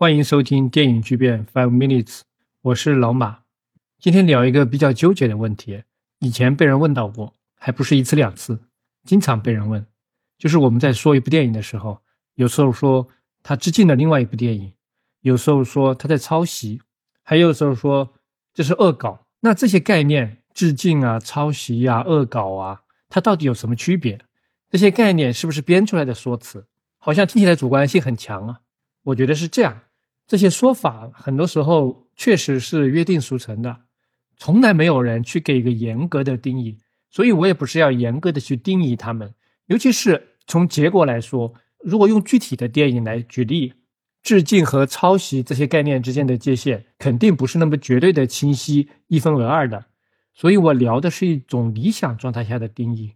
欢迎收听电影巨变 Five Minutes，我是老马。今天聊一个比较纠结的问题，以前被人问到过，还不是一次两次，经常被人问。就是我们在说一部电影的时候，有时候说他致敬了另外一部电影，有时候说他在抄袭，还有时候说这是恶搞。那这些概念，致敬啊、抄袭啊、恶搞啊，它到底有什么区别？这些概念是不是编出来的说辞？好像听起来主观性很强啊。我觉得是这样，这些说法很多时候确实是约定俗成的，从来没有人去给一个严格的定义，所以我也不是要严格的去定义他们。尤其是从结果来说，如果用具体的电影来举例，致敬和抄袭这些概念之间的界限肯定不是那么绝对的清晰、一分为二的。所以我聊的是一种理想状态下的定义。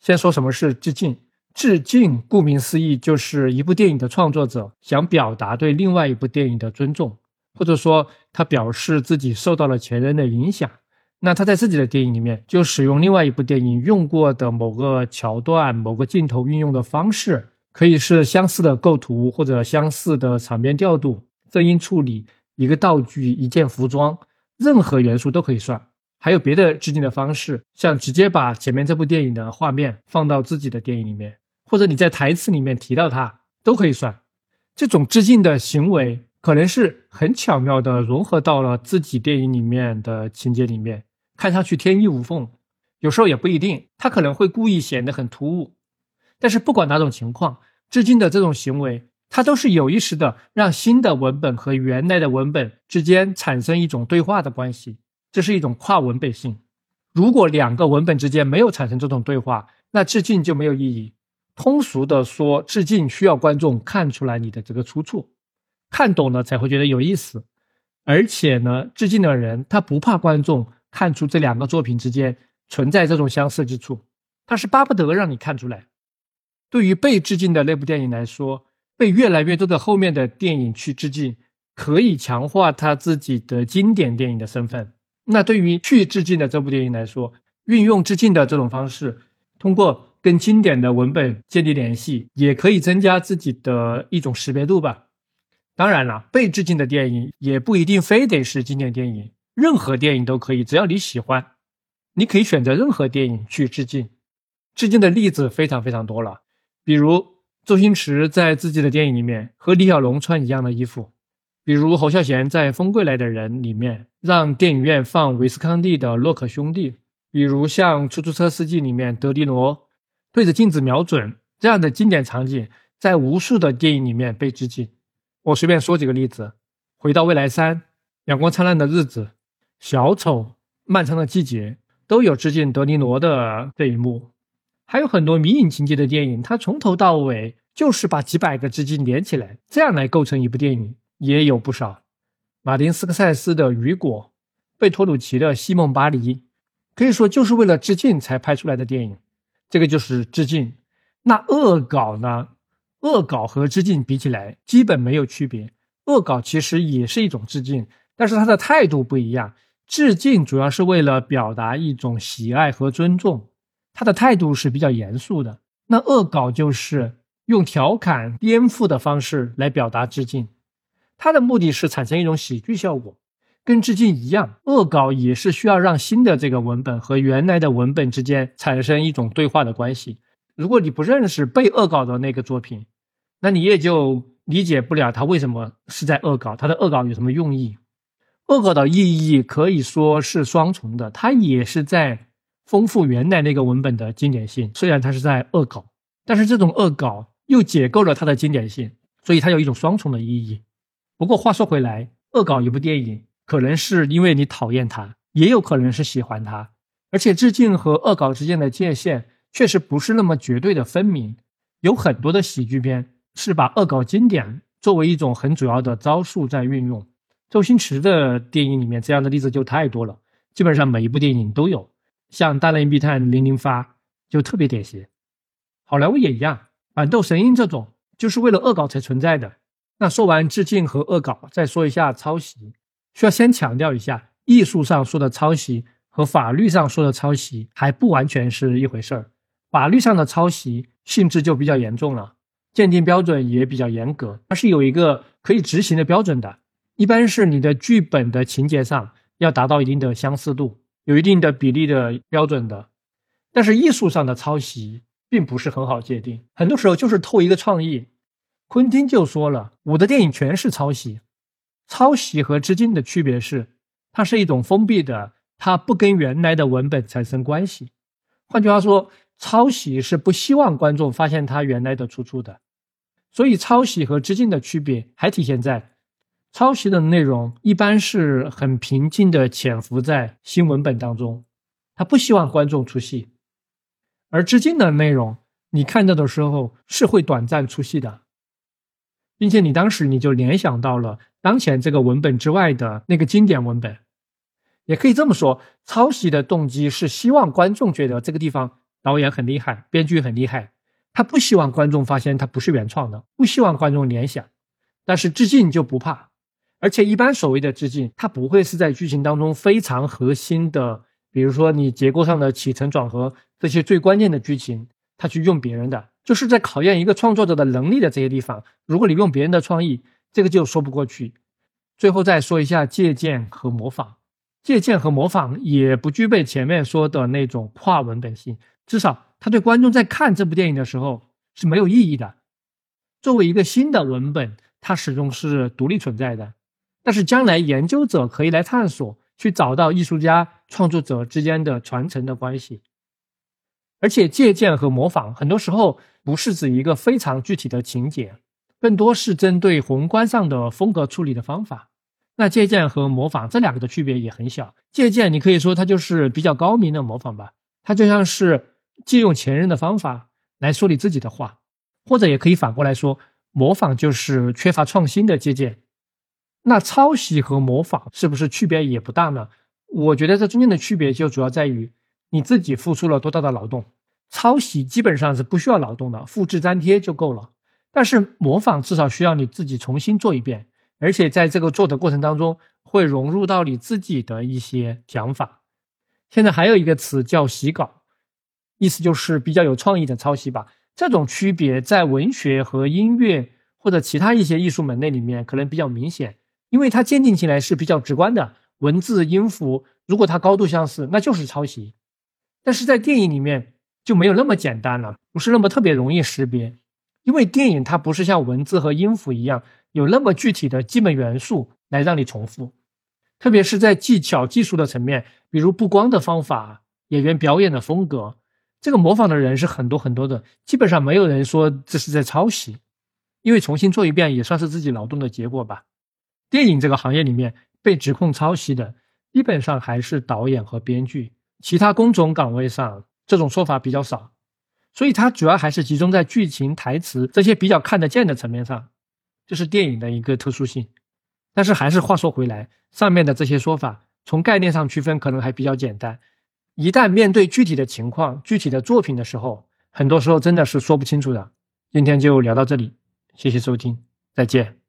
先说什么是致敬。致敬，顾名思义，就是一部电影的创作者想表达对另外一部电影的尊重，或者说他表示自己受到了前人的影响。那他在自己的电影里面就使用另外一部电影用过的某个桥段、某个镜头运用的方式，可以是相似的构图或者相似的场面调度、声音处理、一个道具、一件服装，任何元素都可以算。还有别的致敬的方式，像直接把前面这部电影的画面放到自己的电影里面。或者你在台词里面提到它都可以算，这种致敬的行为可能是很巧妙的融合到了自己电影里面的情节里面，看上去天衣无缝。有时候也不一定，他可能会故意显得很突兀。但是不管哪种情况，致敬的这种行为，它都是有意识的让新的文本和原来的文本之间产生一种对话的关系，这是一种跨文本性。如果两个文本之间没有产生这种对话，那致敬就没有意义。通俗的说，致敬需要观众看出来你的这个出处，看懂了才会觉得有意思。而且呢，致敬的人他不怕观众看出这两个作品之间存在这种相似之处，他是巴不得让你看出来。对于被致敬的那部电影来说，被越来越多的后面的电影去致敬，可以强化他自己的经典电影的身份。那对于去致敬的这部电影来说，运用致敬的这种方式，通过。跟经典的文本建立联系，也可以增加自己的一种识别度吧。当然了，被致敬的电影也不一定非得是经典电影，任何电影都可以，只要你喜欢，你可以选择任何电影去致敬。致敬的例子非常非常多了，比如周星驰在自己的电影里面和李小龙穿一样的衣服，比如侯孝贤在《风归来的人》里面让电影院放维斯康蒂的洛克兄弟，比如像《出租车司机》里面德迪罗。对着镜子瞄准这样的经典场景，在无数的电影里面被致敬。我随便说几个例子：《回到未来三》《阳光灿烂的日子》《小丑》《漫长的季节》都有致敬德尼罗的这一幕。还有很多迷影情节的电影，它从头到尾就是把几百个致敬连起来，这样来构成一部电影也有不少。马丁斯科塞斯的《雨果》，贝托鲁奇的《西蒙巴黎》，可以说就是为了致敬才拍出来的电影。这个就是致敬，那恶搞呢？恶搞和致敬比起来，基本没有区别。恶搞其实也是一种致敬，但是它的态度不一样。致敬主要是为了表达一种喜爱和尊重，它的态度是比较严肃的。那恶搞就是用调侃、颠覆的方式来表达致敬，它的目的是产生一种喜剧效果。跟致敬一样，恶搞也是需要让新的这个文本和原来的文本之间产生一种对话的关系。如果你不认识被恶搞的那个作品，那你也就理解不了他为什么是在恶搞，他的恶搞有什么用意？恶搞的意义可以说是双重的，它也是在丰富原来那个文本的经典性。虽然它是在恶搞，但是这种恶搞又解构了它的经典性，所以它有一种双重的意义。不过话说回来，恶搞一部电影。可能是因为你讨厌他，也有可能是喜欢他，而且致敬和恶搞之间的界限确实不是那么绝对的分明。有很多的喜剧片是把恶搞经典作为一种很主要的招数在运用。周星驰的电影里面这样的例子就太多了，基本上每一部电影都有。像《大内密探零零发》就特别典型，好莱坞也一样，《板豆神鹰》这种就是为了恶搞才存在的。那说完致敬和恶搞，再说一下抄袭。需要先强调一下，艺术上说的抄袭和法律上说的抄袭还不完全是一回事儿。法律上的抄袭性质就比较严重了，鉴定标准也比较严格，它是有一个可以执行的标准的。一般是你的剧本的情节上要达到一定的相似度，有一定的比例的标准的。但是艺术上的抄袭并不是很好界定，很多时候就是偷一个创意。昆汀就说了，我的电影全是抄袭。抄袭和致敬的区别是，它是一种封闭的，它不跟原来的文本产生关系。换句话说，抄袭是不希望观众发现它原来的出处的。所以，抄袭和致敬的区别还体现在，抄袭的内容一般是很平静的潜伏在新文本当中，他不希望观众出戏；而致敬的内容，你看到的时候是会短暂出戏的。并且你当时你就联想到了当前这个文本之外的那个经典文本，也可以这么说，抄袭的动机是希望观众觉得这个地方导演很厉害，编剧很厉害，他不希望观众发现他不是原创的，不希望观众联想。但是致敬就不怕，而且一般所谓的致敬，它不会是在剧情当中非常核心的，比如说你结构上的起承转合这些最关键的剧情，他去用别人的。就是在考验一个创作者的能力的这些地方，如果你用别人的创意，这个就说不过去。最后再说一下借鉴和模仿，借鉴和模仿也不具备前面说的那种跨文本性，至少它对观众在看这部电影的时候是没有意义的。作为一个新的文本，它始终是独立存在的，但是将来研究者可以来探索，去找到艺术家创作者之间的传承的关系。而且借鉴和模仿很多时候不是指一个非常具体的情节，更多是针对宏观上的风格处理的方法。那借鉴和模仿这两个的区别也很小。借鉴你可以说它就是比较高明的模仿吧，它就像是借用前人的方法来说你自己的话，或者也可以反过来说，模仿就是缺乏创新的借鉴。那抄袭和模仿是不是区别也不大呢？我觉得这中间的区别就主要在于。你自己付出了多大的劳动？抄袭基本上是不需要劳动的，复制粘贴就够了。但是模仿至少需要你自己重新做一遍，而且在这个做的过程当中会融入到你自己的一些想法。现在还有一个词叫洗稿，意思就是比较有创意的抄袭吧。这种区别在文学和音乐或者其他一些艺术门类里面可能比较明显，因为它鉴定起来是比较直观的。文字音符如果它高度相似，那就是抄袭。但是在电影里面就没有那么简单了，不是那么特别容易识别，因为电影它不是像文字和音符一样有那么具体的基本元素来让你重复，特别是在技巧技术的层面，比如布光的方法、演员表演的风格，这个模仿的人是很多很多的，基本上没有人说这是在抄袭，因为重新做一遍也算是自己劳动的结果吧。电影这个行业里面被指控抄袭的，基本上还是导演和编剧。其他工种岗位上这种说法比较少，所以它主要还是集中在剧情、台词这些比较看得见的层面上，这是电影的一个特殊性。但是还是话说回来，上面的这些说法从概念上区分可能还比较简单，一旦面对具体的情况、具体的作品的时候，很多时候真的是说不清楚的。今天就聊到这里，谢谢收听，再见。